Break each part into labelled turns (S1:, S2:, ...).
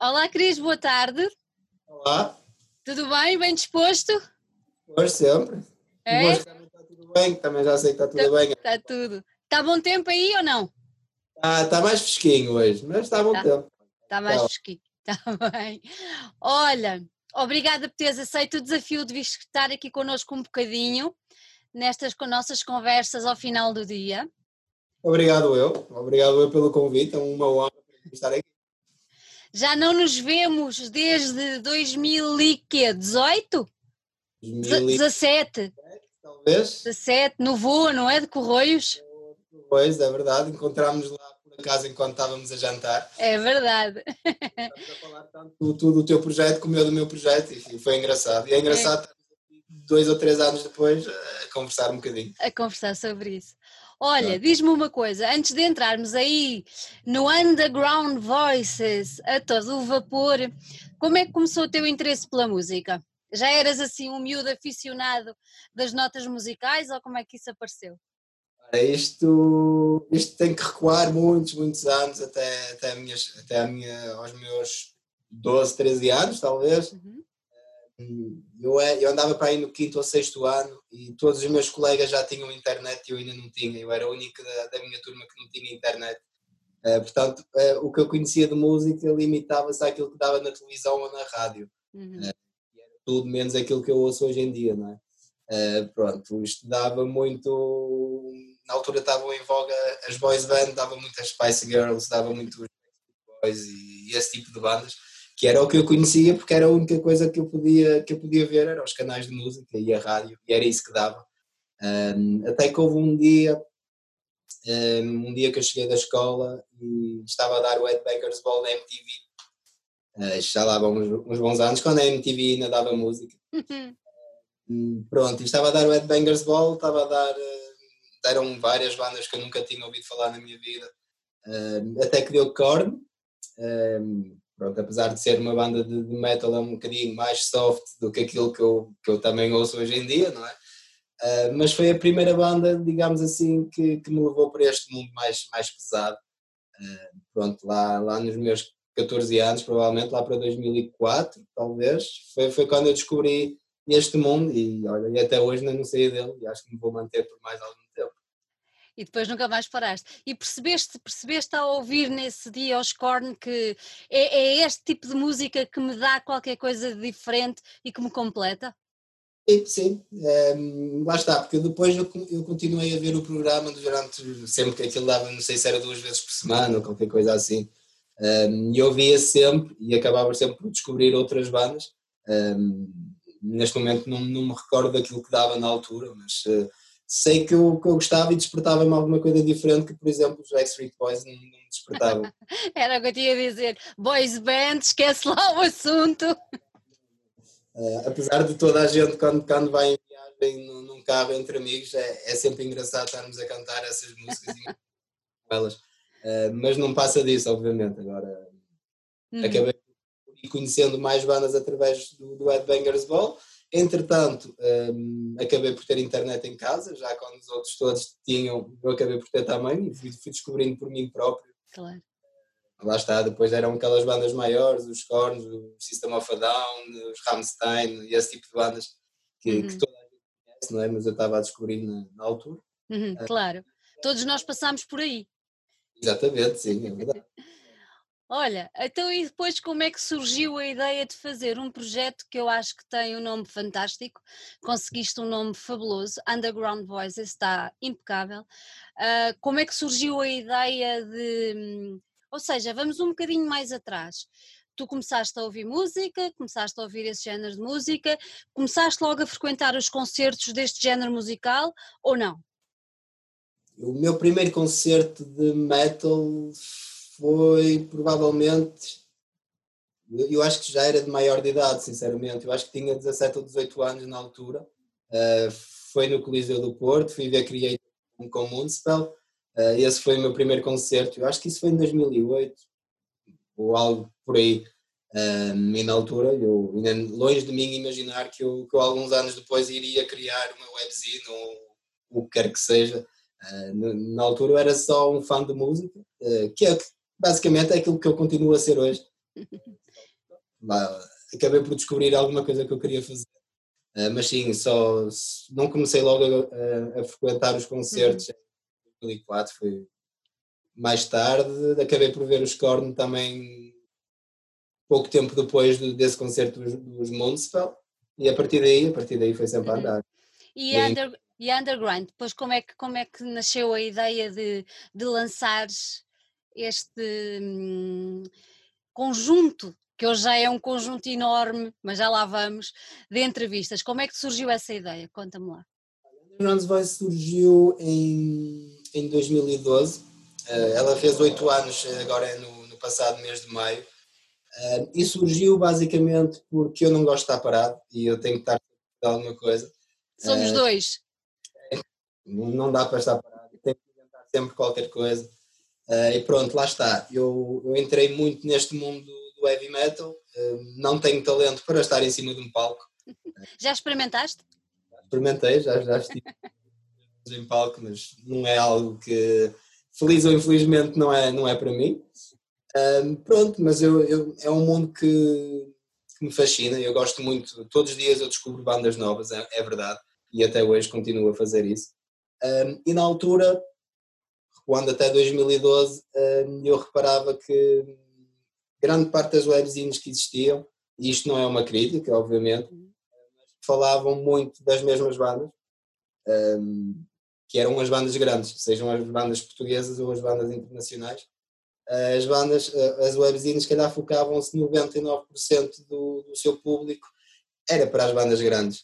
S1: Olá, Cris, boa tarde.
S2: Olá,
S1: Tudo bem? Bem disposto?
S2: hoje sempre.
S1: É?
S2: Está tudo bem, também já sei que está tudo bem.
S1: Está tudo. Está bom tempo aí ou não?
S2: Ah, está mais fresquinho hoje, mas está bom
S1: Tá.
S2: tempo.
S1: Está mais
S2: Tá.
S1: fresquinho. Está bem. Olha, obrigada por teres aceito o desafio de vir estar aqui connosco um bocadinho nestas nossas conversas ao final do dia.
S2: Obrigado eu, obrigado eu pelo convite, é uma honra estar aqui.
S1: Já não nos vemos desde 2018? 17?
S2: Talvez,
S1: 17, no voo, não é? De Correios?
S2: depois, é verdade, encontramos lá por acaso enquanto estávamos a jantar.
S1: É verdade.
S2: Estávamos a falar tanto do, tu do teu projeto como eu do meu projeto e foi engraçado. E é engraçado estar dois ou três anos depois a conversar um bocadinho.
S1: a conversar sobre isso. Olha, diz-me uma coisa, antes de entrarmos aí no Underground Voices a todo o vapor, como é que começou o teu interesse pela música? Já eras assim um miúdo aficionado das notas musicais ou como é que isso apareceu?
S2: Isto, isto tem que recuar muitos, muitos anos até, até, a minhas, até a minha, aos meus 12, 13 anos, talvez.
S1: Uhum.
S2: Eu, é- eu andava para aí no quinto ou sexto ano e todos os meus colegas já tinham internet e eu ainda não tinha. Eu era o único da, da minha turma que não tinha internet. Eh, portanto, eh, o que eu conhecia de música limitava-se àquilo que dava na televisão ou na rádio.
S1: Uhum.
S2: tudo menos aquilo que eu ouço hoje em dia, não é? Pronto, isto dava muito. Na altura estavam em voga as boys band, dava muito as Spice Girls, dava muito os Boys e, e esse tipo de bandas, que era o que eu conhecia porque era a única coisa que eu podia, que eu podia ver, eram os canais de música e a rádio, e era isso que dava. Ahm, até que houve um dia, ahm, um dia que eu cheguei da escola e estava a dar o Ed Baker's Ball na MTV. Ah, já lá vão uns, uns bons anos, quando a MTV ainda dava música. Hum, Pronto, e estava a dar o Ed Bangers Ball, estava a dar. eh, deram várias bandas que eu nunca tinha ouvido falar na minha vida, eh, até que deu Korn. Pronto, apesar de ser uma banda de, metal, é um bocadinho mais soft do que aquilo que eu, que eu também ouço hoje em dia, não é? Eh, mas foi a primeira banda, digamos assim, que, que me levou para este mundo mais, mais pesado. Eh, pronto, lá, lá nos meus 14 anos, provavelmente, lá para 2004, talvez, foi, foi quando eu descobri este mundo e olha, e até hoje ainda não saí dele e acho que me vou manter por mais algum.
S1: E depois nunca mais paraste. E percebeste, percebeste ao ouvir nesse dia os Korn que é, é este tipo de música que me dá qualquer coisa de diferente e que me completa?
S2: Sim, sim, ehm, lá está, porque depois eu, eu continuei a ver o programa durante sempre que aquilo dava, não sei se era duas vezes por semana ou qualquer coisa assim, Ehm, e eu via sempre e acabava sempre por descobrir outras bandas. Ehm, neste momento não, não me recordo daquilo que dava na altura, mas eh, sei que eu, que eu gostava e despertava-me alguma coisa diferente que, por exemplo, os Backstreet Boys não, não despertavam.
S1: Era o que eu tinha a dizer. Boys Band, esquece lá o assunto.
S2: Eh, apesar de toda a gente, quando, quando vai em viagem num, carro entre amigos, é, é sempre engraçado estarmos a cantar essas músicas e com elas. Eh, mas não passa disso, obviamente. Agora,
S1: Uhum.
S2: acabei conhecendo mais bandas através do, do Ed Bangers Ball. Entretanto, ehm, acabei por ter internet em casa, já quando os outros todos tinham, eu acabei por ter também e fui, fui descobrindo por mim próprio.
S1: Claro.
S2: Lá está, depois eram aquelas bandas maiores, os Korns, o System of a Down, os Rammstein e esse tipo de bandas que, que
S1: Uhum.
S2: toda a gente conhece, não é? Mas eu estava a descobrir na, na altura.
S1: Uhum, claro. Todos nós passamos por aí.
S2: Exatamente, sim, é verdade.
S1: Olha, então e depois como é que surgiu a ideia de fazer um projeto que eu acho que tem um nome fantástico, conseguiste um nome fabuloso, Underground Voices, está impecável. Ah, como é que surgiu a ideia de, ou seja, vamos um bocadinho mais atrás. Tu começaste a ouvir música, começaste a ouvir esse género de música, começaste logo a frequentar os concertos deste género musical ou não?
S2: O meu primeiro concerto de metal foi provavelmente. Eu acho que já era de maior de idade, sinceramente. Eu acho que tinha 17 ou 18 anos na altura. Uh, foi no Coliseu do Porto, fui ver Creator com o Moonspell. Uh, esse foi o meu primeiro concerto. Eu acho que isso foi em 2008 ou algo por aí. Um, e na altura, eu longe de mim imaginar que eu, que eu alguns anos depois iria criar uma webzine ou o que quer que seja. Uh, na, altura eu era só um fã de música, uh, que é basicamente é aquilo que eu continuo a ser hoje. acabei por descobrir alguma coisa que eu queria fazer. Uh, mas sim, só não comecei logo a, a, a frequentar os concertos uhum. em 2004, foi mais tarde, acabei por ver os Korn também pouco tempo depois desse concerto dos, dos Municipal e a partir daí, a partir daí foi sempre a uhum. andar.
S1: E, e, under, e Underground, depois como é que, como é que nasceu a ideia de, de lançar este hum, conjunto que hoje já é um conjunto enorme, mas já lá vamos, de entrevistas. Como é que surgiu essa ideia? Conta-me lá.
S2: Underground Voice surgiu em, em 2012. Uh, eh, ela fez oito anos agora no, no, passado mês de maio. Uh, e surgiu basicamente porque eu não gosto de estar parado e eu tenho que estar de alguma coisa.
S1: Somos uh, dois.
S2: Não dá para estar parado, tenho que inventar sempre qualquer coisa. E pronto, lá está. Eu, eu entrei muito neste mundo do heavy metal, hum, não tenho talento para estar em cima de um palco.
S1: Já experimentaste?
S2: Já experimentei, já, já estive em palco, mas não é algo que, feliz ou infelizmente, não é, não é para mim. Um, pronto, mas eu, eu, é um mundo que, que, me fascina, eu gosto muito, todos os dias eu descubro bandas novas, é, é verdade, e até hoje continuo a fazer isso. E na altura, quando até 2012, um, eu reparava que grande parte das webzines que existiam, e isto não é uma crítica, obviamente, falavam muito das mesmas bandas, um, que eram as bandas grandes, sejam as bandas portuguesas ou as bandas internacionais. As bandas, as webzines, se calhar focavam-se 99% do, do seu público era para as bandas grandes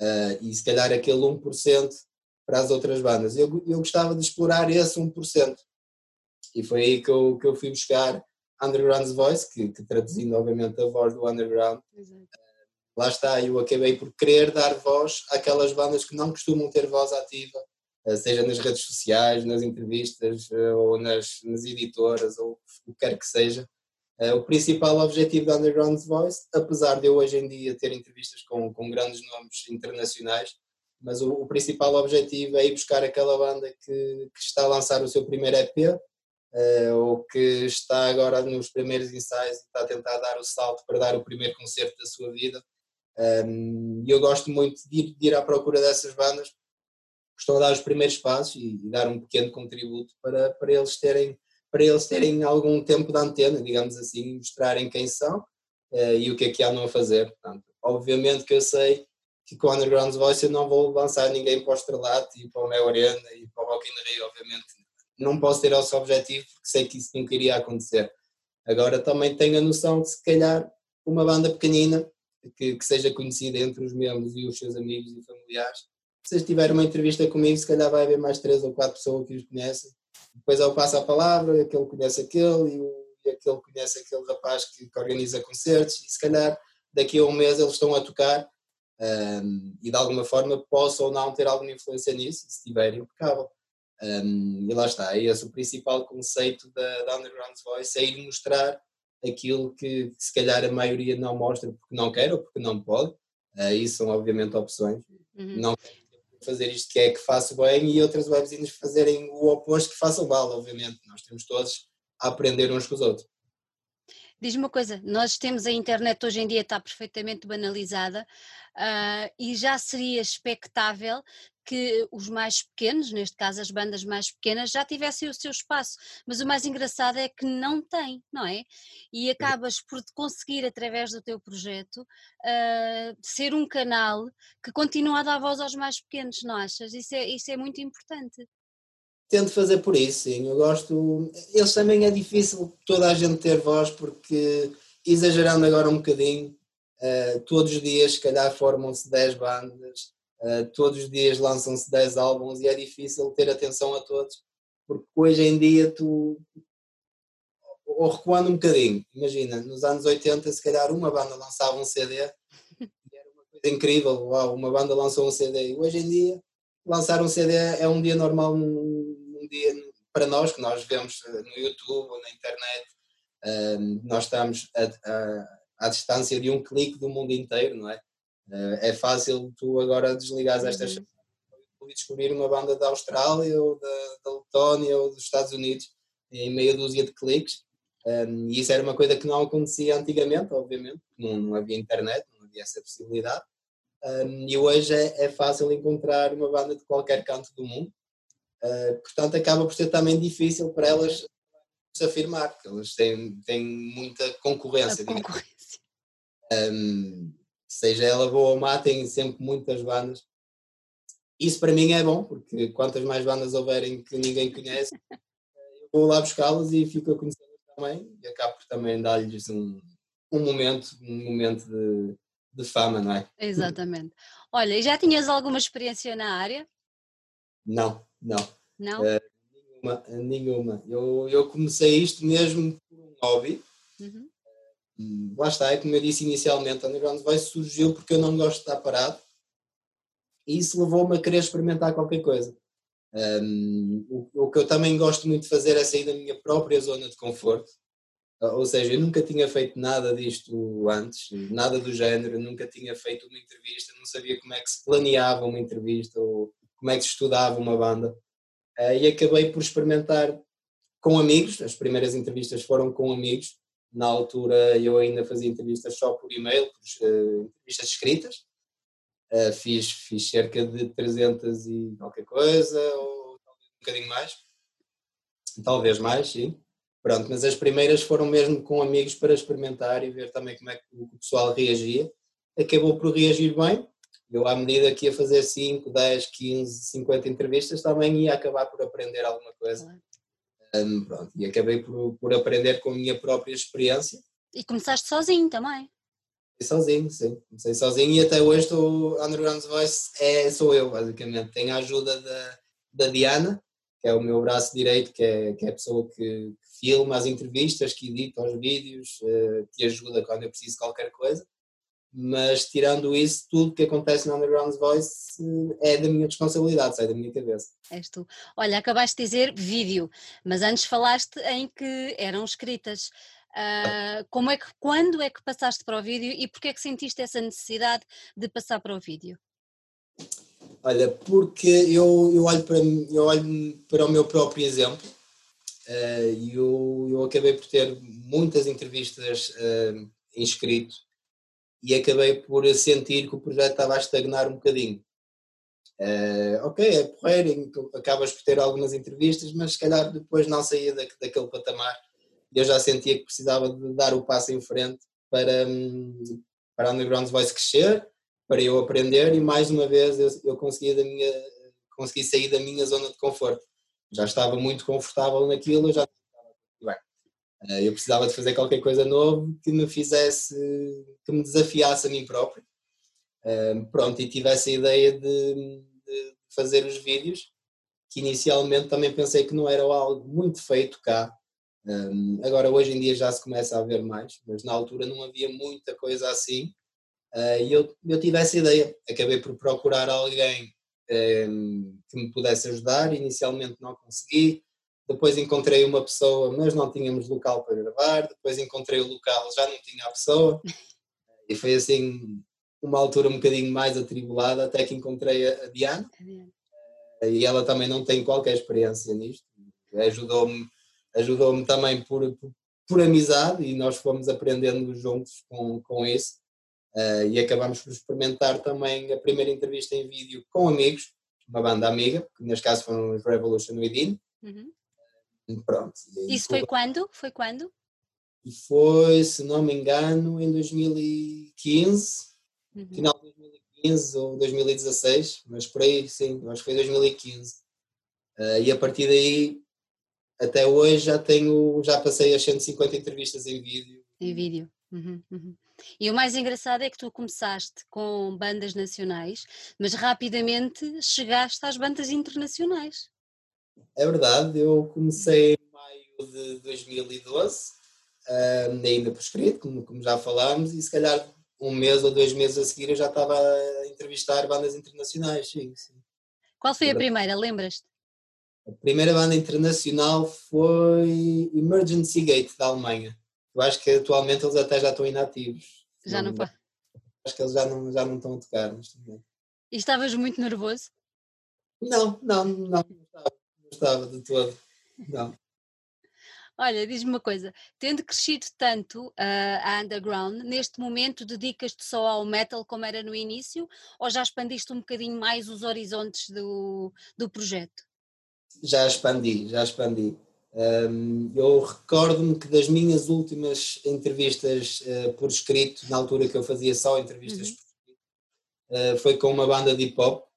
S2: uh, e se calhar aquele 1% para as outras bandas. Eu, eu gostava de explorar esse 1%. E foi aí que eu, que eu fui buscar Underground's Voice, que, que traduzindo obviamente a voz do Underground, Exato. lá está, eu acabei por querer dar voz àquelas bandas que não costumam ter voz ativa, eh, seja nas redes sociais, nas entrevistas, eh, ou nas, nas editoras, ou o que quer que seja. Eh, o principal objetivo da Underground's Voice, apesar de eu hoje em dia ter entrevistas com, com grandes nomes internacionais, mas o, o principal objetivo é ir buscar aquela banda que, que está a lançar o seu primeiro EP, uh, ou que está agora nos primeiros ensaios e está a tentar dar o salto para dar o primeiro concerto da sua vida. Um, e eu gosto muito de ir, de ir, à procura dessas bandas, estão a dar os primeiros passos e, e, dar um pequeno contributo para, para eles terem para eles terem algum tempo de antena, digamos assim, mostrarem quem são uh, e o que é que andam a fazer. Portanto, obviamente que eu sei que com o Underground Voice eu não vou lançar ninguém para o Estrelato e para o Mel Arena e para o Rock in Rio, obviamente não posso ter esse objetivo porque sei que isso nunca iria acontecer. Agora também tenho a noção que se calhar uma banda pequenina que, que seja conhecida entre os membros e os seus amigos e familiares, se tiver uma entrevista comigo, se calhar vai haver mais três ou quatro pessoas que os conhecem. Depois eu passo a palavra, aquele conhece aquele e, o, e aquele conhece aquele rapaz que, que, organiza concertos e se calhar daqui a um mês eles estão a tocar um, e de alguma forma posso ou não ter alguma influência nisso, se tiverem impecável. Um, e lá está, é esse o principal conceito da, da Underground Voice, é ir mostrar aquilo que, que, se calhar a maioria não mostra porque não quer ou porque não pode, uh, isso são obviamente opções, uhum. não fazer isto que é que faço bem e outras webzinhas fazerem o oposto que façam mal, obviamente, nós temos todos a aprender uns com os outros.
S1: Diz-me uma coisa, nós temos a internet hoje em dia está perfeitamente banalizada uh, e já seria expectável que os mais pequenos, neste caso as bandas mais pequenas, já tivessem o seu espaço. Mas o mais engraçado é que não tem, não é? E acabas por conseguir, através do teu projeto, uh, ser um canal que continua a dar voz aos mais pequenos, não achas? Isso é, isso é muito importante.
S2: Tento fazer por isso, sim. Eu gosto. Eles também é difícil toda a gente ter voz, porque, exagerando agora um bocadinho, uh, todos os dias, se calhar, formam-se 10 bandas Uh, todos os dias lançam-se 10 álbuns e é difícil ter atenção a todos, porque hoje em dia tu. Ou recuando um bocadinho, imagina, nos anos 80, se calhar uma banda lançava um CD e era uma coisa incrível, uau, uma banda lançou um CD. E hoje em dia, lançar um CD é um dia normal, um, dia para nós, que nós vemos eh, no YouTube ou na internet. Uh, nós estamos a, a, à distância de um clique do mundo inteiro, não é? Eh, é fácil tu agora desligares uhum. estas e descobrir uma banda da Austrália ou da, da Letónia ou dos Estados Unidos em meia dúzia de cliques Um, e isso era uma coisa que não acontecia antigamente, obviamente, não, não havia internet, não havia essa possibilidade. Um, e hoje é, é, fácil encontrar uma banda de qualquer canto do mundo, uh, portanto, acaba por ser também difícil para elas se afirmar, porque elas têm, têm muita concorrência. concorrência. Um, seja ela boa ou má, tem sempre muitas bandas. Isso para mim é bom, porque quantas mais bandas houverem que ninguém conhece, eu vou lá buscá-las e fico a conhecer também e acabo por também dar-lhes um, um momento, um momento de, de fama, não é?
S1: Exatamente. Olha, e já tinhas alguma experiência na área?
S2: Não, não.
S1: Não? Uh,
S2: nenhuma, nenhuma. Eu, eu comecei isto mesmo por um hobby. Uhum. Uh, lá está, é como eu disse inicialmente, a Underground Voice surgiu porque eu não gosto de estar parado e isso levou-me a querer experimentar qualquer coisa. Um, o, o, que eu também gosto muito de fazer é sair da minha própria zona de conforto, ou seja, eu nunca tinha feito nada disto antes, nada do género, nunca tinha feito uma entrevista, não sabia como é que se planeava uma entrevista ou como é que se estudava uma banda. Uh, e acabei por experimentar com amigos, as primeiras entrevistas foram com amigos, na altura eu ainda fazia entrevistas só por e-mail, por, uh, entrevistas escritas, Uh, fiz, fiz cerca de 300 e qualquer coisa, ou um bocadinho mais. Talvez mais, sim. Pronto, mas as primeiras foram mesmo com amigos para experimentar e ver também como é que o pessoal reagia. Acabou por reagir bem. Eu, à medida que ia fazer 5, 10, 15, 50 entrevistas, também ia acabar por aprender alguma coisa. Um, pronto, e acabei por, por aprender com a minha própria experiência.
S1: E começaste sozinho também?
S2: sozinho, sim. Comecei sozinho e até hoje estou Underground Voice é, sou eu, basicamente. Tenho a ajuda da, da Diana, que é o meu braço direito, que é, que é a pessoa que, que filma as entrevistas, que edita os vídeos, uh, que ajuda quando eu preciso de qualquer coisa. Mas tirando isso, tudo que acontece no Underground Voice uh, é da minha responsabilidade, sai da minha cabeça.
S1: És tu. Olha, acabaste de dizer vídeo, mas antes falaste em que eram escritas. Uh, como é que, quando é que passaste para o vídeo e porquê é que sentiste essa necessidade de passar para o vídeo?
S2: Olha, porque eu, eu, olho, para, eu olho para o meu próprio exemplo uh, e eu, eu acabei por ter muitas entrevistas uh, inscrito e acabei por sentir que o projeto estava a estagnar um bocadinho. Uh, ok, é porreiro, acabas por ter algumas entrevistas, mas se calhar depois não saía da, daquele patamar eu já sentia que precisava de dar o passo em frente para, para a Underground Voice crescer, para eu aprender e mais uma vez eu, eu consegui, da minha, consegui sair da minha zona de conforto. Já estava muito confortável naquilo, já eu precisava de fazer qualquer coisa novo que me fizesse, que me desafiasse a mim próprio. Eh, pronto, e tivesse a ideia de, de fazer os vídeos, que inicialmente também pensei que não era algo muito feito cá, um, agora, hoje em dia já se começa a ver mais, mas na altura não havia muita coisa assim. Uh, e eu, eu tive essa ideia. Acabei por procurar alguém um, que me pudesse ajudar. Inicialmente não consegui. Depois encontrei uma pessoa, mas não tínhamos local para gravar. Depois encontrei o local, já não tinha a pessoa. E foi assim uma altura um bocadinho mais atribulada até que encontrei a Diana. E ela também não tem qualquer experiência nisto. Ajudou-me ajudou-me também por, por, por, amizade e nós fomos aprendendo juntos com, com isso. Uh, e acabamos por experimentar também a primeira entrevista em vídeo com amigos, uma banda amiga, que neste caso foram os Revolution Within. Uhum. Pronto.
S1: Isso foi quando? Foi quando?
S2: Foi, se não me engano, em 2015, uhum. final de 2015 ou 2016, mas por aí sim, acho que foi 2015. Uh, ah, e a partir daí até hoje já tenho, já passei as 150 entrevistas em vídeo.
S1: Em vídeo. Uhum, uhum. E o mais engraçado é que tu começaste com bandas nacionais, mas rapidamente chegaste às bandas internacionais.
S2: É verdade, eu comecei em maio de 2012, um, ainda por escrito, como, como já falámos, e se calhar um mês ou dois meses a seguir eu já estava a entrevistar bandas internacionais. Sim, sim.
S1: Qual foi a primeira, lembras-te?
S2: A primeira banda internacional foi Emergency Gate, da Alemanha. Eu acho que atualmente eles até já estão inativos.
S1: Já não, não
S2: Acho que eles já não, já não estão a tocar. Mas
S1: também. E estavas muito nervoso?
S2: Não, não, não, não estava, não estava de todo. Não.
S1: Olha, diz-me uma coisa, tendo crescido tanto uh, a underground, neste momento dedicas-te só ao metal como era no início ou já expandiste um bocadinho mais os horizontes do, do projeto?
S2: Já expandi, já expandi. Um, eu recordo-me que das minhas últimas entrevistas uh, por escrito, na altura que eu fazia só entrevistas uhum. por escrito, uh, foi com uma banda de hip hop,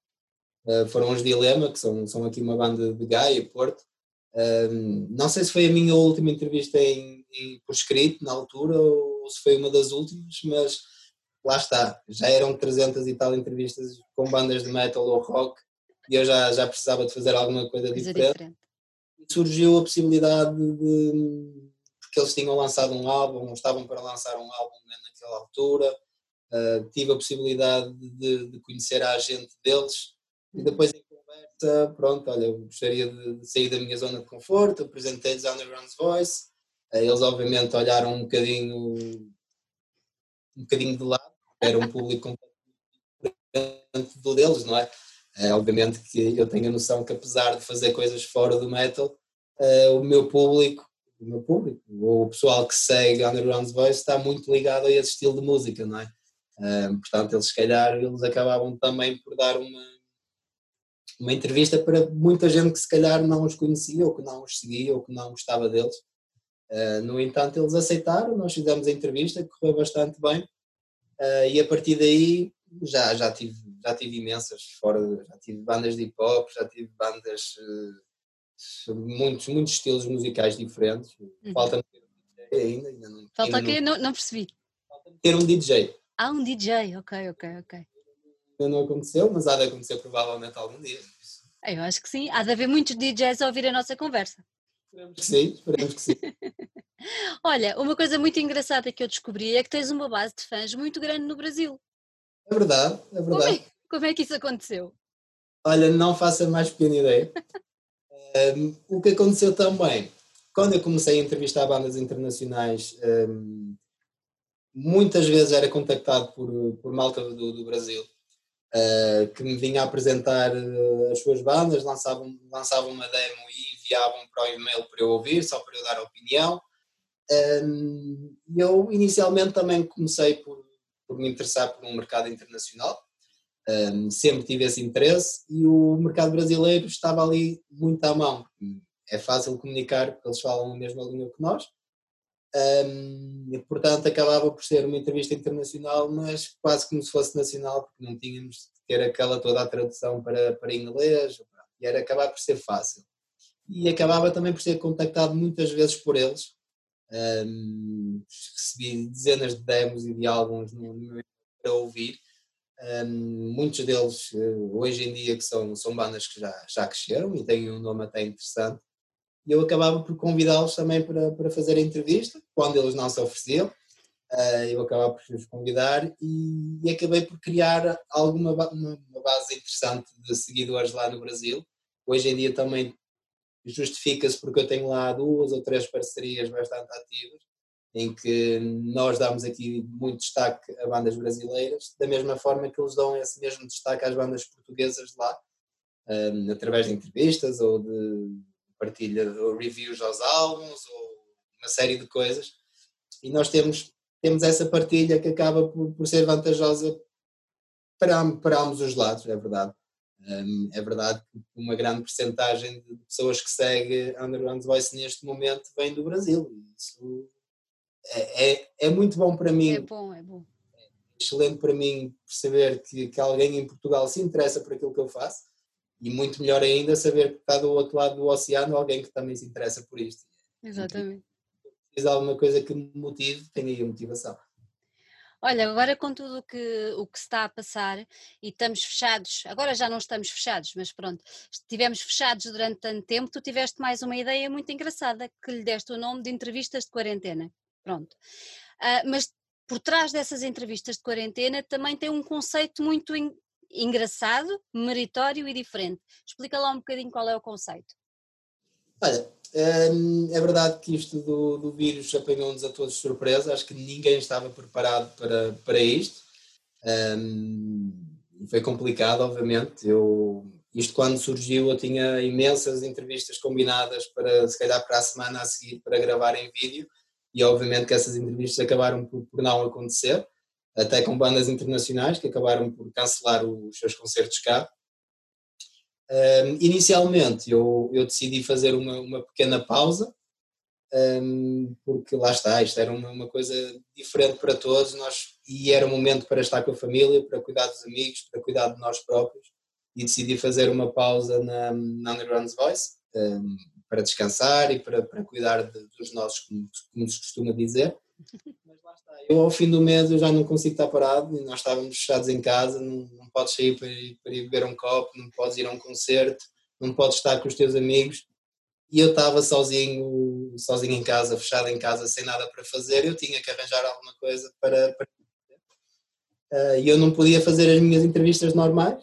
S2: uh, foram os Dilema, que são, são aqui uma banda de Gaia, Porto, um, não sei se foi a minha última entrevista em, em, por escrito na altura ou se foi uma das últimas, mas lá está, já eram 300 e tal entrevistas com bandas de metal ou rock e eu já, já precisava de fazer alguma coisa, coisa diferente. diferente. E surgiu a possibilidade de. porque eles tinham lançado um álbum, estavam para lançar um álbum naquela altura, uh, tive a possibilidade de, de conhecer a agente deles e depois pronto, olha, eu gostaria de sair da minha zona de conforto, apresentei-lhes a Underground's Voice, eh, eles obviamente olharam um bocadinho, um bocadinho de lado, era um público completamente do deles, não é? é? Obviamente que eu tenho a noção que apesar de fazer coisas fora do metal, eh, o meu público, o meu público, o pessoal que segue Underground's Voice está muito ligado a esse estilo de música, não é? portanto, eles se calhar eles acabavam também por dar uma uma entrevista para muita gente que se calhar não os conhecia, ou que não os seguia, ou que não gostava deles. Uh, no entanto, eles aceitaram, nós fizemos a entrevista, correu bastante bem, uh, e a partir daí já, já, tive, já tive imensas, fora, já tive bandas de hip hop, já tive bandas, uh, muitos, muitos estilos musicais diferentes. Uhum. Falta-me ter um DJ ainda. ainda não,
S1: Falta quê? Não, não percebi.
S2: Falta-me ter um DJ.
S1: Ah, um DJ, ok, ok, ok
S2: ainda não aconteceu, mas há de acontecer provavelmente algum dia.
S1: Eu acho que sim. Há de haver muitos DJs a ouvir a nossa conversa.
S2: Esperemos que sim, esperemos que sim.
S1: Olha, uma coisa muito engraçada que eu descobri é que tens uma base de fãs muito grande no Brasil.
S2: É verdade, é verdade. Como
S1: é, como é que isso aconteceu?
S2: Olha, não faço a mais pequena ideia. um, o que aconteceu também, quando eu comecei a entrevistar bandas internacionais, um, muitas vezes era contactado por, por malta do, do Brasil uh, que me vinha apresentar uh, as suas bandas, lançavam, lançavam uma demo e enviavam para o e-mail para eu ouvir, só para eu dar opinião. Eu inicialmente também comecei por, por me interessar por um mercado internacional, sempre tive esse interesse e o mercado brasileiro estava ali muito à mão. É fácil comunicar porque eles falam a mesma língua que nós um, portanto, acabava por ser uma entrevista internacional, mas quase como se fosse nacional, porque não tínhamos de ter aquela toda a tradução para, para inglês, e era acabar por ser fácil. E acabava também por ser contactado muitas vezes por eles. Um, recebi dezenas de demos e de álbuns para ouvir. Um, muitos deles, eh, hoje em dia, que são, são bandas que já, já cresceram e têm um nome até interessante e eu acabava por convidá-los também para, para fazer a entrevista, quando eles não se ofereciam, uh, eu acabava por os convidar e, acabei por criar alguma uma, base interessante de seguidores lá no Brasil. Hoje em dia também justifica-se porque eu tenho lá duas ou três parcerias bastante ativas, em que nós damos aqui muito destaque a bandas brasileiras, da mesma forma que eles dão esse mesmo destaque às bandas portuguesas lá, eh, através de entrevistas ou de partilha ou reviews aos álbuns ou uma série de coisas. E nós temos, temos essa partilha que acaba por, por ser vantajosa para, para ambos os lados, é verdade. Um, é verdade que uma grande porcentagem de pessoas que seguem Underground Voice neste momento vem do Brasil. Isso é, é, é, muito bom para mim.
S1: É bom, é bom. É
S2: excelente para mim perceber que, que alguém em Portugal se interessa por aquilo que eu faço e muito melhor ainda saber que está do outro lado do oceano alguém que também se interessa por isto.
S1: Exatamente.
S2: Se alguma coisa que me motive, tenho aí a motivação.
S1: Olha, agora com tudo o que, o que se está a passar e estamos fechados, agora já não estamos fechados, mas pronto, estivemos fechados durante tanto tempo, tu tiveste mais uma ideia muito engraçada que lhe deste o nome de entrevistas de quarentena. Pronto. Uh, mas por trás dessas entrevistas de quarentena também tem um conceito muito engraçado, meritório e diferente. Explica lá um bocadinho qual é o conceito.
S2: Olha, hum, é verdade que isto do, do vírus apanhou-nos a todos de surpresa, acho que ninguém estava preparado para, para isto. Um, foi complicado, obviamente. Eu, Isto quando surgiu eu tinha imensas entrevistas combinadas para se calhar para a semana a seguir para gravar em vídeo e obviamente que essas entrevistas acabaram por, por não acontecer, até com bandas internacionais que acabaram por cancelar os seus concertos cá. Um, inicialmente eu, eu decidi fazer uma, uma pequena pausa, um, porque lá está, isto era uma, uma, coisa diferente para todos nós, e era um momento para estar com a família, para cuidar dos amigos, para cuidar de nós próprios, e decidi fazer uma pausa na, na Underground's Voice, um, para descansar e para, para cuidar de, dos nossos, como, como se costuma dizer. Eu ao fim do mês eu já não consigo estar parado, nós estávamos fechados em casa, não, não podes sair para ir, para ir beber um copo, não podes ir a um concerto, não podes estar com os teus amigos. E eu estava sozinho, sozinho em casa, fechado em casa, sem nada para fazer, eu tinha que arranjar alguma coisa para, uh, e eu não podia fazer as minhas entrevistas normais,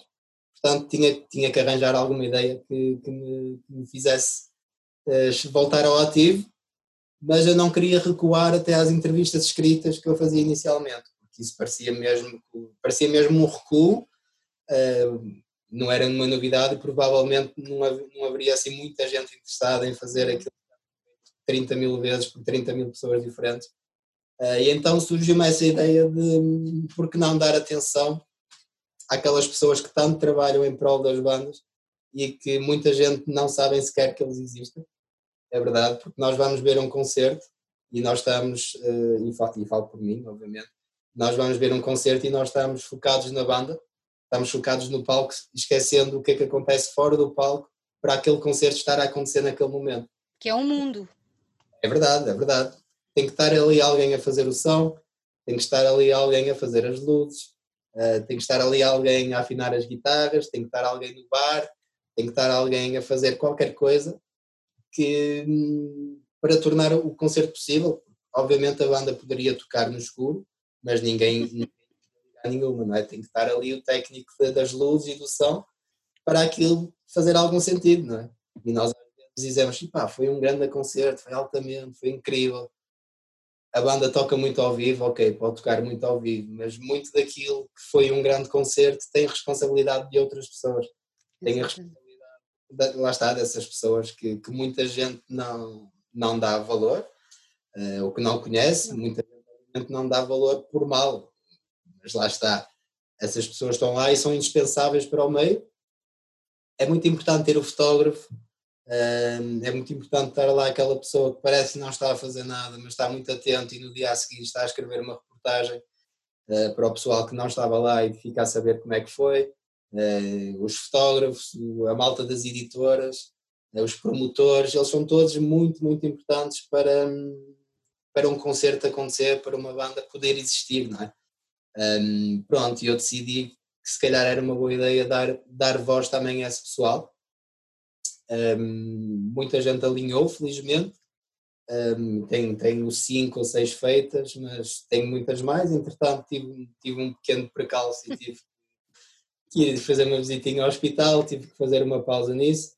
S2: portanto tinha, tinha que arranjar alguma ideia que, que, me, que me, fizesse uh, voltar ao ativo, mas eu não queria recuar até às entrevistas escritas que eu fazia inicialmente, porque isso parecia mesmo, parecia mesmo um recuo, não era uma novidade e provavelmente não, não haveria assim muita gente interessada em fazer aquilo 30 mil vezes por 30 mil pessoas diferentes. Uh, e então surgiu-me essa ideia de por que não dar atenção àquelas pessoas que tanto trabalham em prol das bandas e que muita gente não sabe sequer que eles existem. É verdade, porque nós vamos ver um concerto e nós estamos, uh, e, falo, e falo por mim, obviamente, nós vamos ver um concerto e nós estamos focados na banda estamos focados no palco, esquecendo o que é que acontece fora do palco para aquele concerto estar a acontecer naquele momento.
S1: Que é um mundo.
S2: É verdade, é verdade. Tem que estar ali alguém a fazer o som, tem que estar ali alguém a fazer as luzes, uh, tem que estar ali alguém a afinar as guitarras, tem que estar alguém no bar, tem que estar alguém a fazer qualquer coisa que para tornar o concerto possível. Obviamente a banda poderia tocar no escuro, mas ninguém nenhuma, não é? Tem que estar ali o técnico das luzes e do som para aquilo fazer algum sentido, não é? E nós dizemos, pá, foi um grande concerto, foi altamente, foi incrível. A banda toca muito ao vivo, ok, pode tocar muito ao vivo, mas muito daquilo que foi um grande concerto tem responsabilidade de outras pessoas. Tem a responsabilidade, lá está, dessas pessoas que, que muita gente não, não dá valor, uh, ou que não conhece, muita gente não dá valor por mal, mas lá está, essas pessoas estão lá e são indispensáveis para o meio. É muito importante ter o fotógrafo, hum, é muito importante estar lá aquela pessoa que parece não estar a fazer nada, mas está muito atento e no dia a seguir está a escrever uma reportagem eh, para o pessoal que não estava lá e fica a saber como é que foi. Eh, os fotógrafos, a malta das editoras, eh, os promotores, eles são todos muito, muito importantes para, para um concerto acontecer, para uma banda poder existir, não é? Um, pronto, eu decidi que se calhar era uma boa ideia dar, dar voz também a esse pessoal. Um, muita gente alinhou, felizmente. Um, tenho, tenho cinco ou seis feitas, mas tenho muitas mais. Entretanto, tive, tive um pequeno precalço e tive que fazer uma visitinha ao hospital, tive que fazer uma pausa nisso.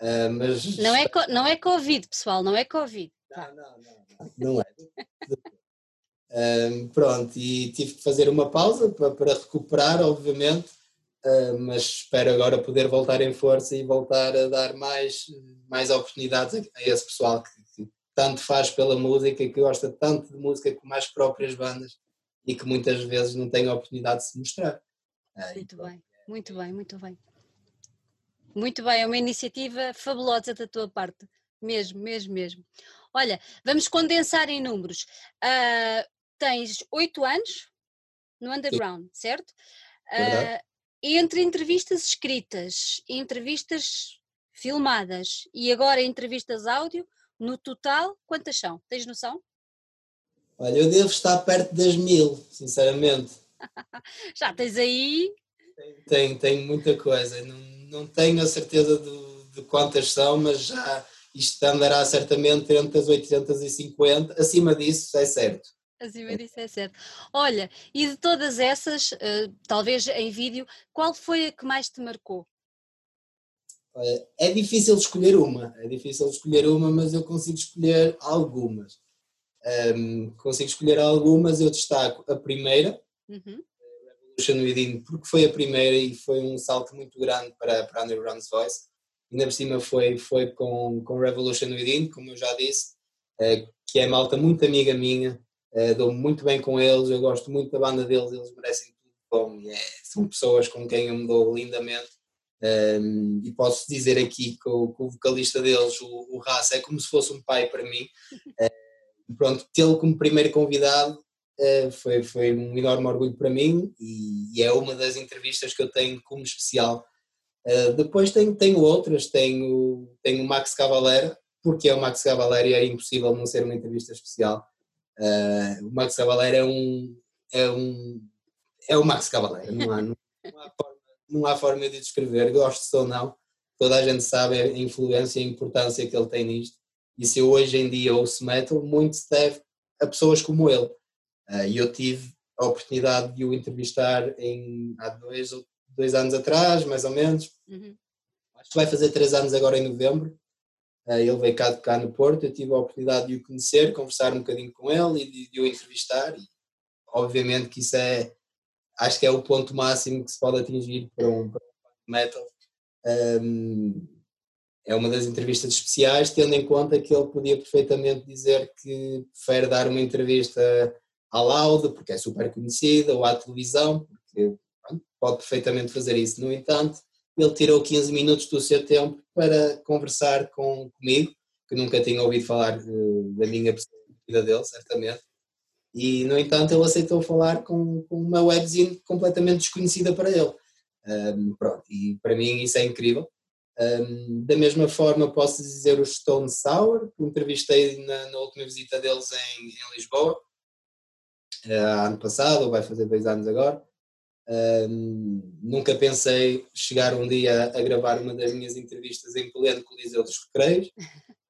S2: Uh, mas...
S1: não, é, não é Covid, pessoal, não é Covid.
S2: Não, não, não, não, é. Um, pronto, e tive que fazer uma pausa para, para recuperar, obviamente, uh, mas espero agora poder voltar em força e voltar a dar mais, mais oportunidades a, a esse pessoal que, que, tanto faz pela música, que gosta tanto de música como as próprias bandas e que muitas vezes não tem a oportunidade de se mostrar.
S1: Uh, muito bem, muito bem, muito bem. Muito bem, é uma iniciativa fabulosa da tua parte, mesmo, mesmo, mesmo. Olha, vamos condensar em números. Uh, tens oito anos no underground, certo? Uh, entre entrevistas escritas e entrevistas filmadas e agora entrevistas áudio, no total, quantas são? Tens noção?
S2: Olha, eu devo estar perto das mil, sinceramente.
S1: Já tens aí.
S2: Tenho, tenho muita coisa. Não, não tenho a certeza de, de quantas são, mas já isto andará certamente entre as 850. Acima disso, é certo.
S1: Acima disso é certo. Olha, e de todas essas, uh, talvez em vídeo, qual foi a que mais te marcou?
S2: É difícil escolher uma, é difícil escolher uma, mas eu consigo escolher algumas. Um, consigo escolher algumas, eu destaco a primeira, uhum. Revolution Within porque foi a primeira e foi um salto muito grande para, para Underground's Voice. Ainda por cima foi, foi com, com Revolution Within, como eu já disse, uh, que é malta muito amiga minha, uh, dou-me muito bem com eles, eu gosto muito da banda deles, eles merecem tudo bom, é, são pessoas com quem eu me dou lindamente. Um, e posso dizer aqui que o, que o vocalista deles, o, o Raça, é como se fosse um pai para mim. Uh, pronto, tê-lo como primeiro convidado foi, foi um enorme orgulho para mim e, e, é uma das entrevistas que eu tenho como especial. Uh, depois tenho, tenho outras, tenho, tenho o Max Cavalera, porque é o Max Cavalera e é impossível não ser uma entrevista especial. o Max Cavalera é um, é um é o Max Cavalera, não há, não há forma não há forma de descrever, gosto ou não, toda a gente sabe a influência e a importância que ele tem nisto. E se eu hoje em dia ouço metal, muito se deve a pessoas como ele. Ah, e eu tive a oportunidade de o entrevistar em, há dois, dois anos atrás, mais ou menos. Uhum. Acho que vai fazer três anos agora em novembro. Ah, ele veio cá tocar no Porto, eu tive a oportunidade de o conhecer, conversar um bocadinho com ele e de, de o entrevistar. E, obviamente que isso é acho que é o ponto máximo que se pode atingir para um, para um metal. Um, é uma das entrevistas especiais, tendo em conta que ele podia perfeitamente dizer que prefere dar uma entrevista à Laude, porque é super conhecida, ou à televisão, porque pode perfeitamente fazer isso. No entanto, ele tirou 15 minutos do seu tempo para conversar com, comigo, que nunca tinha ouvido falar de, da minha vida dele, certamente, e, no entanto, ele aceitou falar com, com uma webzine completamente desconhecida para ele. Um, pronto, e para mim isso é incrível. Um, da mesma forma, posso dizer o Stone Sour, que entrevistei na, na última visita deles em, em Lisboa, ano passado, ou vai fazer dois anos agora. Um, nunca pensei chegar um dia a gravar uma das minhas entrevistas em pleno Coliseu dos Recreios.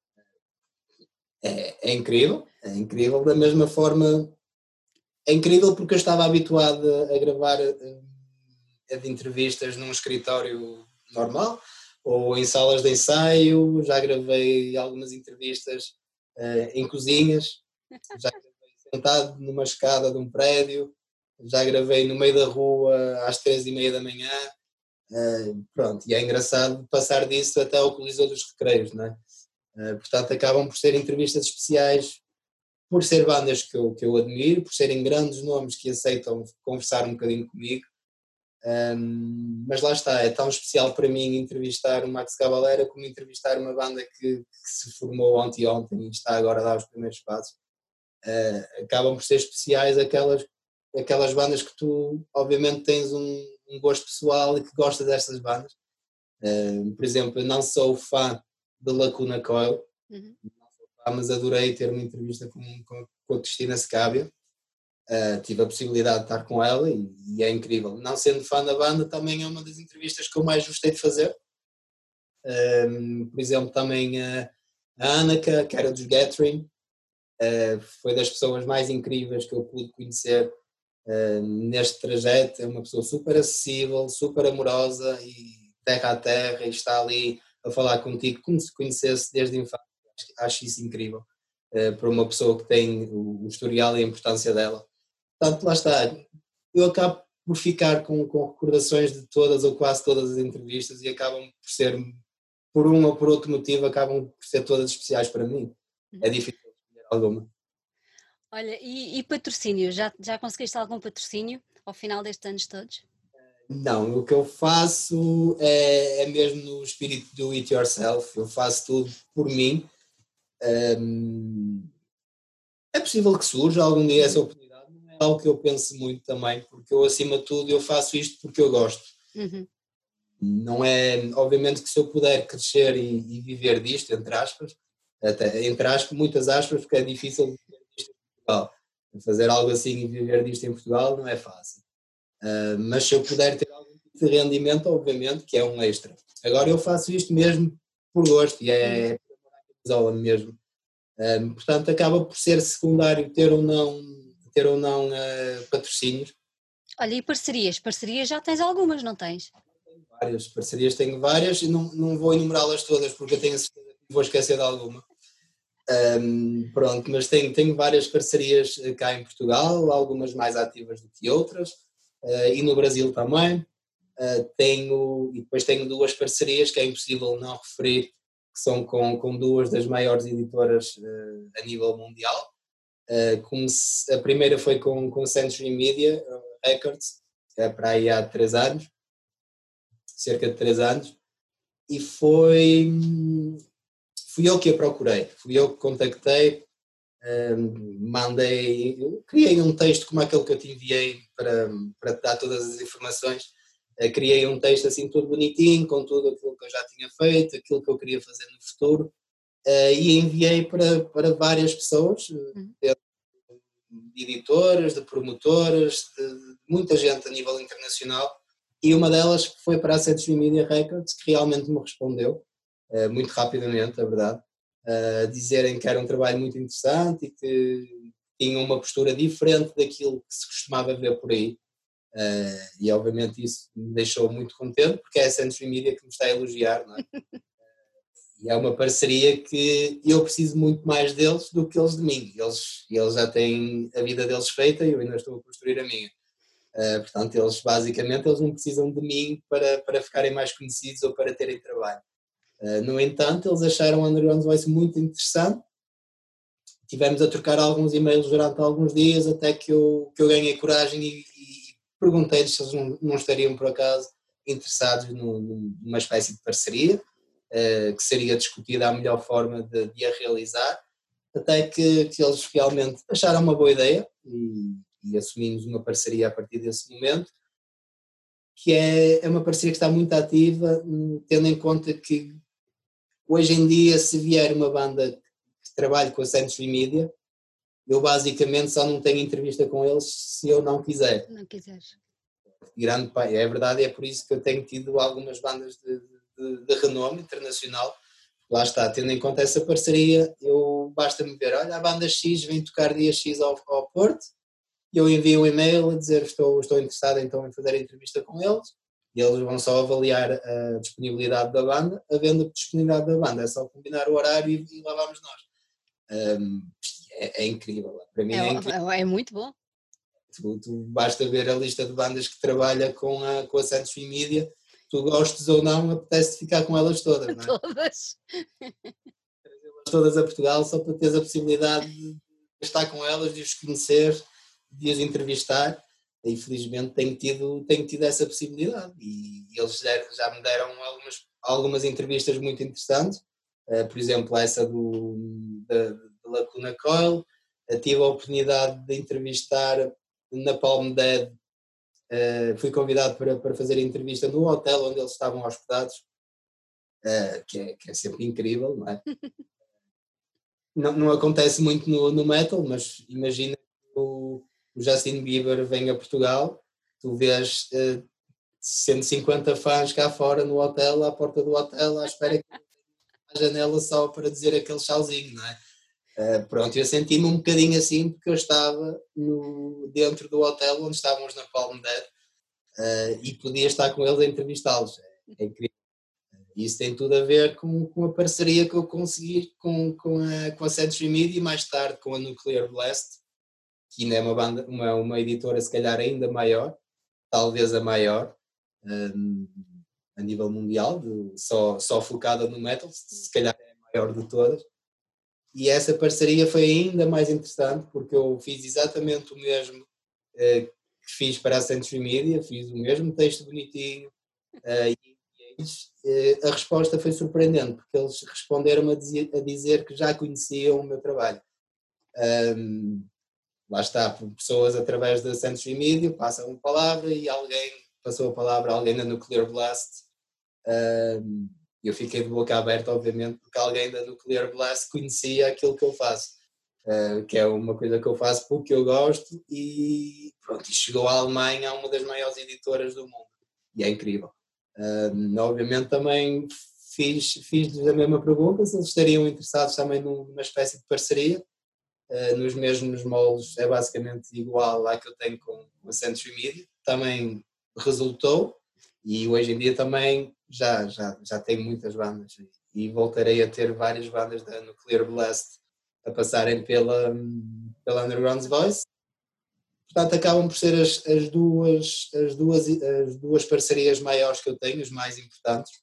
S2: É, é incrível, é incrível. Da mesma forma, é incrível porque eu estava habituado a gravar eh, entrevistas num escritório normal ou em salas de ensaio, já gravei algumas entrevistas uh, em cozinhas, já sentado numa escada de um prédio, já gravei no meio da rua às três e meia da manhã, uh, pronto, e é engraçado passar disso até ao Coliseu dos Recreios, não é? Uh, portanto, acabam por ser entrevistas especiais por ser bandas que eu, que eu admiro, por serem grandes nomes que aceitam conversar um bocadinho comigo. Um, mas lá está, é tão especial para mim entrevistar o Max Cavalera como entrevistar uma banda que, que se formou ontem ontem e está agora a dar os primeiros passos. Uh, acabam por ser especiais aquelas, aquelas bandas que tu, obviamente, tens um, um gosto pessoal e que gostas destas bandas. Uh, por exemplo, eu não sou fã de Lacuna Coil, uhum mas adorei ter uma entrevista com, com, com a Cristina Secábia. Uh, tive a possibilidade de estar com ela e, e, é incrível. Não sendo fã da banda, também é uma das entrevistas que eu mais gostei de fazer. Um, por exemplo, também a, a Anaka, que era dos Gathering, uh, foi das pessoas mais incríveis que eu pude conhecer uh, neste trajeto. É uma pessoa super acessível, super amorosa e terra a terra, e está ali a falar contigo como se conhecesse desde a infância acho isso incrível uh, para uma pessoa que tem o, o, historial e a importância dela. Portanto, lá está, eu acabo por ficar com, com recordações de todas ou quase todas as entrevistas e acabam por ser, por um ou por outro motivo, acabam por ser todas especiais para mim. É uhum. difícil alguma.
S1: Olha, e, e patrocínio? Já, já conseguiste algum patrocínio ao final destes anos todos?
S2: Não, o que eu faço é, é mesmo no espírito do it yourself. Eu faço tudo por mim um, é possível que surja algum dia essa oportunidade, não é algo que eu pense muito também, porque eu, acima de tudo, eu faço isto porque eu gosto. Uhum. Não é, obviamente, que se eu puder crescer e, e, viver disto, entre aspas, até, entre aspas, muitas aspas, porque é difícil viver disto em Portugal. Fazer algo assim e viver disto em Portugal não é fácil. Uh, mas se eu puder ter algum tipo de rendimento, obviamente, que é um extra. Agora eu faço isto mesmo por gosto e é, camisola mesmo. Um, portanto, acaba por ser secundário ter ou não, ter ou não uh, patrocínios.
S1: Olha, e parcerias? Parcerias já tens algumas, não tens?
S2: Tenho várias, parcerias tenho várias e não, não vou enumerá-las todas porque eu tenho a certeza que vou esquecer de alguma. Um, pronto, mas tenho, tenho várias parcerias cá em Portugal, algumas mais ativas do que outras. uh, e no Brasil também. Uh, tenho, e depois tenho duas parcerias que é impossível não referir, que são com, com duas das maiores editoras uh, a nível mundial. Se, a primeira foi com, com Century Media Records, que é para aí há três anos, cerca de três anos, e foi fui eu que a procurei, fui eu que contactei, um, mandei, criei um texto como aquele que eu te enviei para, para te dar todas as informações, uh, criei um texto assim todo bonitinho, com tudo aquilo que eu já tinha feito, aquilo que eu queria fazer no futuro, uh, e enviei para, para várias pessoas, uhum. de editoras, de promotoras, de, de muita gente a nível internacional, e uma delas foi para a Century Media Records, que realmente me respondeu, muito rapidamente, a verdade, dizerem que era um trabalho muito interessante e que tinham uma postura diferente daquilo que se costumava ver por aí. Uh, e obviamente isso me deixou muito contente, porque é a Century Media que me está a elogiar, não é? e é uma parceria que eu preciso muito mais deles do que eles de mim. Eles, eles já têm a vida deles feita e eu ainda estou a construir a minha. Uh, portanto, eles basicamente eles não precisam de mim para, para ficarem mais conhecidos ou para terem trabalho. Uh, no entanto, eles acharam o Underground Voice muito interessante. Tivemos a trocar alguns e-mails durante alguns dias até que eu, que eu ganhei coragem e, e perguntei-lhes se eles não, não, estariam por acaso interessados numa espécie de parceria uh, que seria discutida a melhor forma de, de a realizar até que, que eles realmente acharam uma boa ideia e, e assumimos uma parceria a partir desse momento, que é, é uma parceria que está muito ativa, hum, tendo em conta que hoje em dia, se vier uma banda que trabalhe com a Century Media, eu basicamente só não tenho entrevista com eles se eu não quiser.
S1: Não quiseres.
S2: Grande pai, é verdade, é por isso que eu tenho tido algumas bandas de, de, de renome internacional. Lá está, tendo em conta essa parceria, eu basta-me ver, olha, a banda X vem tocar dia X ao, ao Porto, e eu envio um e-mail a dizer estou, estou interessado então em fazer a entrevista com eles e eles vão só avaliar a disponibilidade da banda, havendo disponibilidade da banda, é só combinar o horário e, e lá vamos nós. Um, é, é, incrível, para mim é, é, incrível.
S1: é muito bom.
S2: Tu, tu, basta ver a lista de bandas que trabalha com a, com a Santos Media, tu gostes ou não, apetece ficar com elas todas, não é?
S1: Todas.
S2: todas a Portugal só para teres a possibilidade de estar com elas, de os conhecer de as entrevistar e felizmente tenho tido, tenho tido essa possibilidade. E eles já me deram algumas, algumas entrevistas muito interessantes, uh, por exemplo essa do, da, da Lacuna Coil, uh, tive a oportunidade de entrevistar na Palm Dead, uh, fui convidado para, para fazer a entrevista no hotel onde eles estavam hospedados, que é, que, é, sempre incrível, não é? não, não acontece muito no, no metal, mas imagina o Justin Bieber vem a Portugal, tu vês uh, 150 fãs cá fora no hotel, à porta do hotel, à espera que a janela só para dizer aquele chauzinho, não é? Uh, pronto, eu senti-me um bocadinho assim porque eu estava no, dentro do hotel onde estávamos na Palm Dead uh, e podia estar com eles a entrevistá-los. É, é incrível. Isso tem tudo a ver com, com a parceria que eu consegui com, com, a, com a Century Media e mais tarde com a Nuclear Blast, que ainda é uma, banda, uma, uma editora se calhar ainda maior, talvez a maior um, a nível mundial, de, só, só focada no metal, se calhar é a maior de todas. E essa parceria foi ainda mais interessante porque eu fiz exatamente o mesmo uh, que fiz para a Century Media, fiz o mesmo texto bonitinho uh, e, eles, uh, a resposta foi surpreendente porque eles responderam a dizer, a dizer que já conheciam o meu trabalho. Um, lá está, pessoas através da Century Media passam uma palavra e alguém passou a palavra a alguém da Nuclear Blast. Um, eu fiquei de boca aberta, obviamente, porque alguém da Nuclear Blast conhecia aquilo que eu faço, uh, que é uma coisa que eu faço porque eu gosto e pronto, e chegou à Alemanha, uma das maiores editoras do mundo, e é incrível. Um, obviamente também fiz, fiz a mesma pergunta, se eles estariam interessados também numa espécie de parceria, uh, nos mesmos moldes, é basicamente igual à que eu tenho com a Century Media, também resultou e hoje em dia também já, já, já tenho muitas bandas. E voltarei a ter várias bandas da Nuclear Blast a passarem pela, pela Underground's Voice. portanto acabam por ser as, as, duas, as, duas, as duas parcerias maiores que eu tenho, as mais importantes,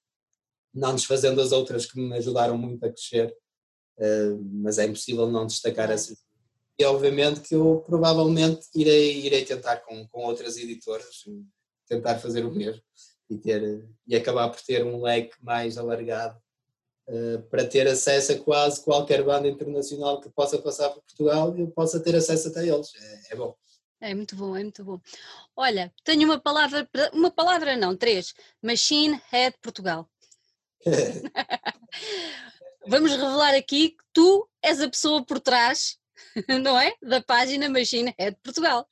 S2: não desfazendo as outras que me ajudaram muito a crescer, mas é impossível não destacar essas. E obviamente que eu provavelmente irei, irei tentar com, com outras editoras, tentar fazer o mesmo e, ter, e acabar por ter um leque mais alargado uh, para ter acesso a quase qualquer banda internacional que possa passar por Portugal e eu possa ter acesso até eles. É, é bom.
S1: É muito bom, é muito bom. Olha, tenho uma palavra, uma palavra não, três. Machine Head Portugal. Vamos revelar aqui que tu és a pessoa por trás, não é? Da página Machine Head Portugal.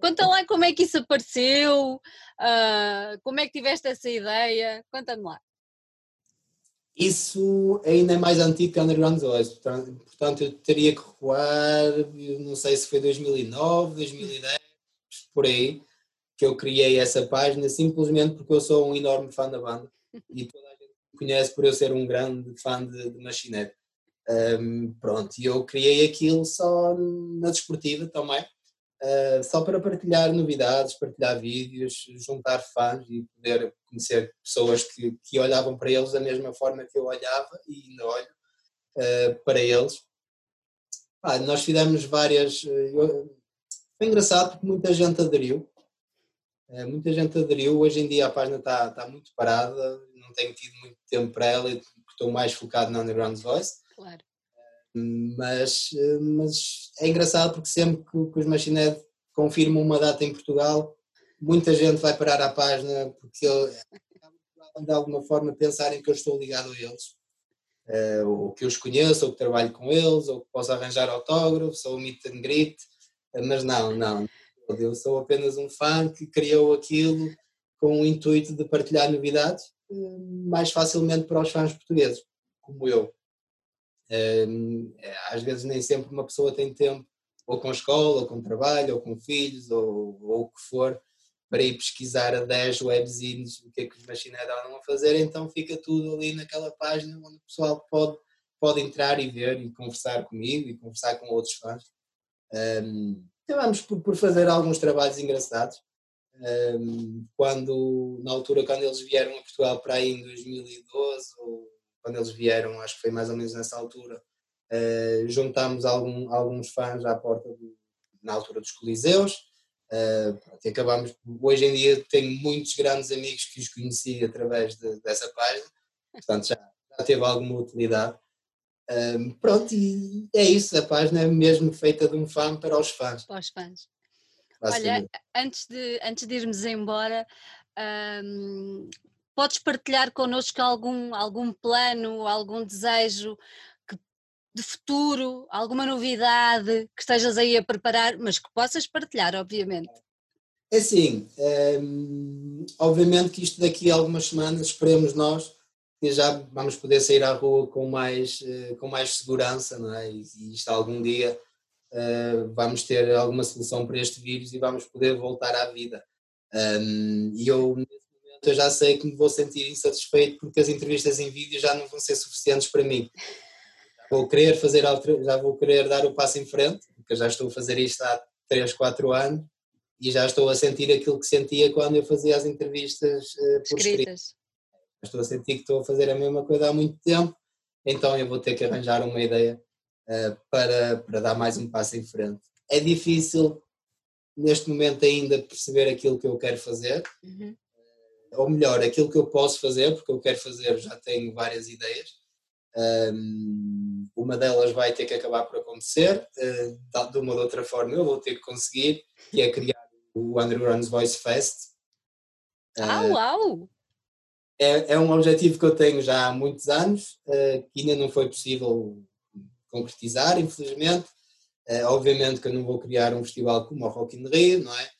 S1: Conta lá como é que isso apareceu, uh, como é que tiveste essa ideia, conta-me lá.
S2: Isso ainda é mais antigo que Underground Voice, portanto eu teria que recuar, não sei se foi 2009, 2010, por aí, que eu criei essa página simplesmente porque eu sou um enorme fã da banda e toda conhece por eu ser um grande fã de, de. Um, pronto, e eu criei aquilo só na desportiva também, uh, só para partilhar novidades, partilhar vídeos, juntar fãs e poder conhecer pessoas que, que olhavam para eles da mesma forma que eu olhava e ainda olho uh, para eles. Ah, nós fizemos várias. Eu, foi engraçado porque muita gente aderiu. Uh, muita gente aderiu. Hoje em dia a página está, está muito parada, não tenho tido muito tempo para ela, estou mais focado na Underground Voice.
S1: Claro.
S2: Mas, mas é engraçado porque sempre que, que os Machined confirmam uma data em Portugal, muita gente vai parar à página porque eu, de alguma forma pensarem que eu estou ligado a eles, uh, ou que eu os conheço, ou que trabalho com eles, ou que posso arranjar autógrafos, ou meet and greet, uh, mas não, não, eu sou apenas um fã que criou aquilo com o intuito de partilhar novidades mais facilmente para os fãs portugueses, como eu. É, às vezes nem sempre uma pessoa tem tempo, ou com escola, ou com trabalho, ou com filhos, ou, ou o que for, para ir pesquisar a 10 webzines o que é que os machineros andam a fazer, então fica tudo ali naquela página onde o pessoal pode, pode entrar e ver e conversar comigo e conversar com outros fãs. Um, acabamos por, por fazer alguns trabalhos engraçados. Um, quando, na altura, quando eles vieram a Portugal para aí em 2012 ou quando eles vieram, acho que foi mais ou menos nessa altura, uh, juntámos algum, alguns fãs à porta, do, na altura dos Coliseus, uh, e acabámos, hoje em dia tenho muitos grandes amigos que os conheci através de, dessa página, portanto já, já teve alguma utilidade. Pronto, e é isso, a página é mesmo feita de um fã para os fãs.
S1: Para os fãs. Olha, antes de, antes de irmos embora, um, podes partilhar connosco algum, algum plano, algum desejo que, de futuro, alguma novidade que estejas aí a preparar, mas que possas partilhar, obviamente.
S2: É assim, hum, obviamente que isto daqui a algumas semanas, esperemos nós, que já vamos poder sair à rua com mais, eh, com mais segurança, não é? E, isto algum dia vamos ter alguma solução para este vírus e vamos poder voltar à vida. E eu, eu já sei que me vou sentir insatisfeito porque as entrevistas em vídeo já não vão ser suficientes para mim. Vou querer fazer já vou querer dar o passo em frente, porque já estou a fazer isto há 3, 4 anos e já estou a sentir aquilo que sentia quando eu fazia as entrevistas uh, por escrito. Estou a sentir que estou a fazer a mesma coisa há muito tempo, então eu vou ter que arranjar uma ideia uh, para, para dar mais um passo em frente. É difícil neste momento ainda perceber aquilo que eu quero fazer, uhum ou melhor, aquilo que eu posso fazer, porque eu quero fazer, já tenho várias ideias. Um, uma delas vai ter que acabar por acontecer, uh, de uma ou de outra forma eu vou ter que conseguir, que é criar o Underground Voice Fest.
S1: Ah, uh, uau!
S2: É, é um objetivo que eu tenho já há muitos anos, uh, que ainda não foi possível concretizar, infelizmente. obviamente que eu não vou criar um festival como o Rock in Rio, não é?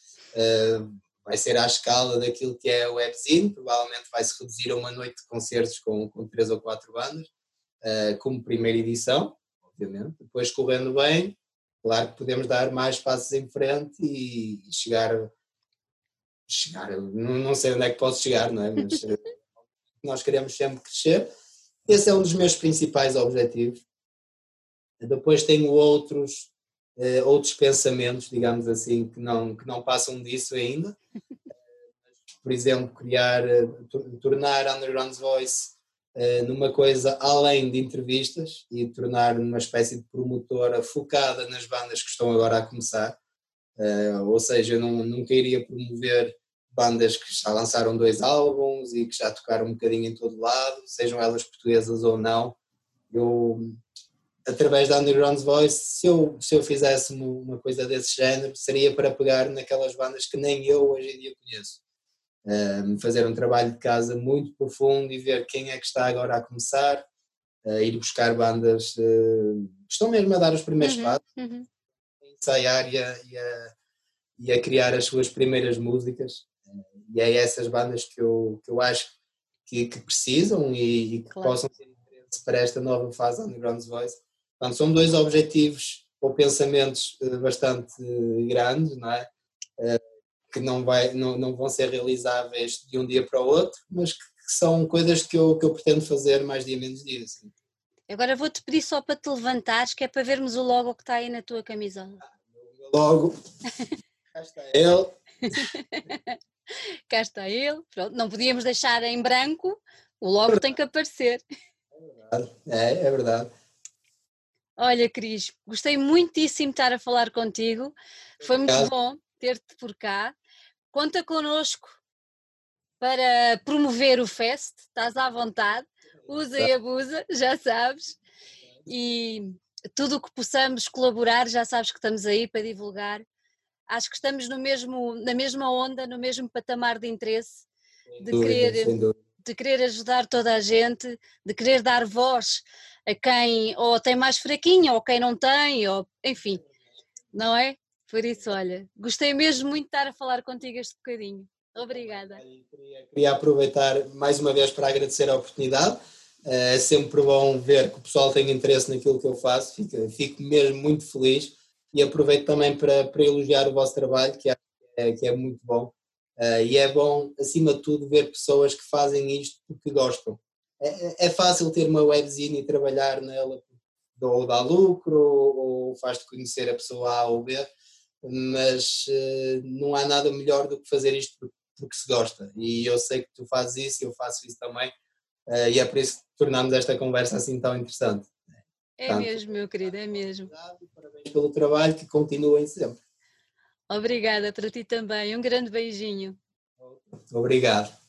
S2: vai ser à escala daquilo que é o webzine, provavelmente vai se reduzir a uma noite de concertos com, com três ou quatro bandas, uh, como primeira edição, obviamente, depois correndo bem, claro que podemos dar mais passos em frente e, chegar, chegar não, não sei onde é que posso chegar, não é? Mas nós queremos sempre crescer, esse é um dos meus principais objetivos. Depois tenho outros uh, outros pensamentos, digamos assim, que não, que não passam disso ainda. Por exemplo, criar, tornar Underground Voice numa coisa além de entrevistas e tornar uma espécie de promotora focada nas bandas que estão agora a começar. ou seja, eu não, nunca iria promover bandas que já lançaram dois álbuns e que já tocaram um bocadinho em todo lado, sejam elas portuguesas ou não. Eu, através da Underground Voice, se eu, se eu fizesse uma coisa desse género, seria para pegar naquelas bandas que nem eu hoje em dia conheço. Um, fazer um trabalho de casa muito profundo e ver quem é que está agora a começar, uh, ir buscar bandas uh, que estão mesmo a dar os primeiros uhum, passos, uhum. ensaiar e a, e, a, e a criar as suas primeiras músicas e é essas bandas que eu, que eu acho que, que precisam e, e que claro. possam ter interesse para esta nova fase Underground Voice. Portanto, são dois objetivos ou pensamentos eh, bastante grandes, não é? Eh, que não, vai, não, não vão ser realizáveis de um dia para o outro, mas que, são coisas que eu, que eu pretendo fazer mais dia menos dia. Assim.
S1: Agora vou-te pedir só para te levantares, que é para vermos o logo que está aí na tua camisola. Ah,
S2: logo, cá está ele.
S1: cá está ele, Pronto, não podíamos deixar em branco, o logo tem que aparecer.
S2: É verdade, é, é verdade.
S1: Olha, Cris, gostei muitíssimo de estar a falar contigo, foi muito bom ter-te por cá. Conta connosco para promover o Fest, estás à vontade, usa e abusa, já sabes. E tudo o que possamos colaborar, já sabes que estamos aí para divulgar. Acho que estamos no mesmo, na mesma onda, no mesmo patamar de interesse, de, dúvida, querer, de querer ajudar toda a gente, de querer dar voz a quem ou tem mais fraquinho, ou quem não tem, ou enfim, não é? Por isso, olha, gostei mesmo muito de estar a falar contigo este bocadinho. Obrigada.
S2: Queria, queria aproveitar mais uma vez para agradecer a oportunidade. É sempre bom ver que o pessoal tem interesse naquilo que eu faço, fico, fico mesmo muito feliz e aproveito também para, para elogiar o vosso trabalho, que é, que é muito bom. Uh, e é bom, acima de tudo, ver pessoas que fazem isto porque gostam. É, é, é fácil ter uma webzine e trabalhar nela ou dá lucro ou faz-te conhecer a pessoa A ou B, mas uh, não há nada melhor do que fazer isto porque, porque, se gosta. E eu sei que tu fazes isso e eu faço isso também, uh, e é por isso que tornamos esta conversa assim tão interessante.
S1: É Portanto, mesmo, meu querido, é mesmo.
S2: Parabéns pelo trabalho, que continuem sempre.
S1: Obrigada para ti também. Um grande beijinho.
S2: Obrigado.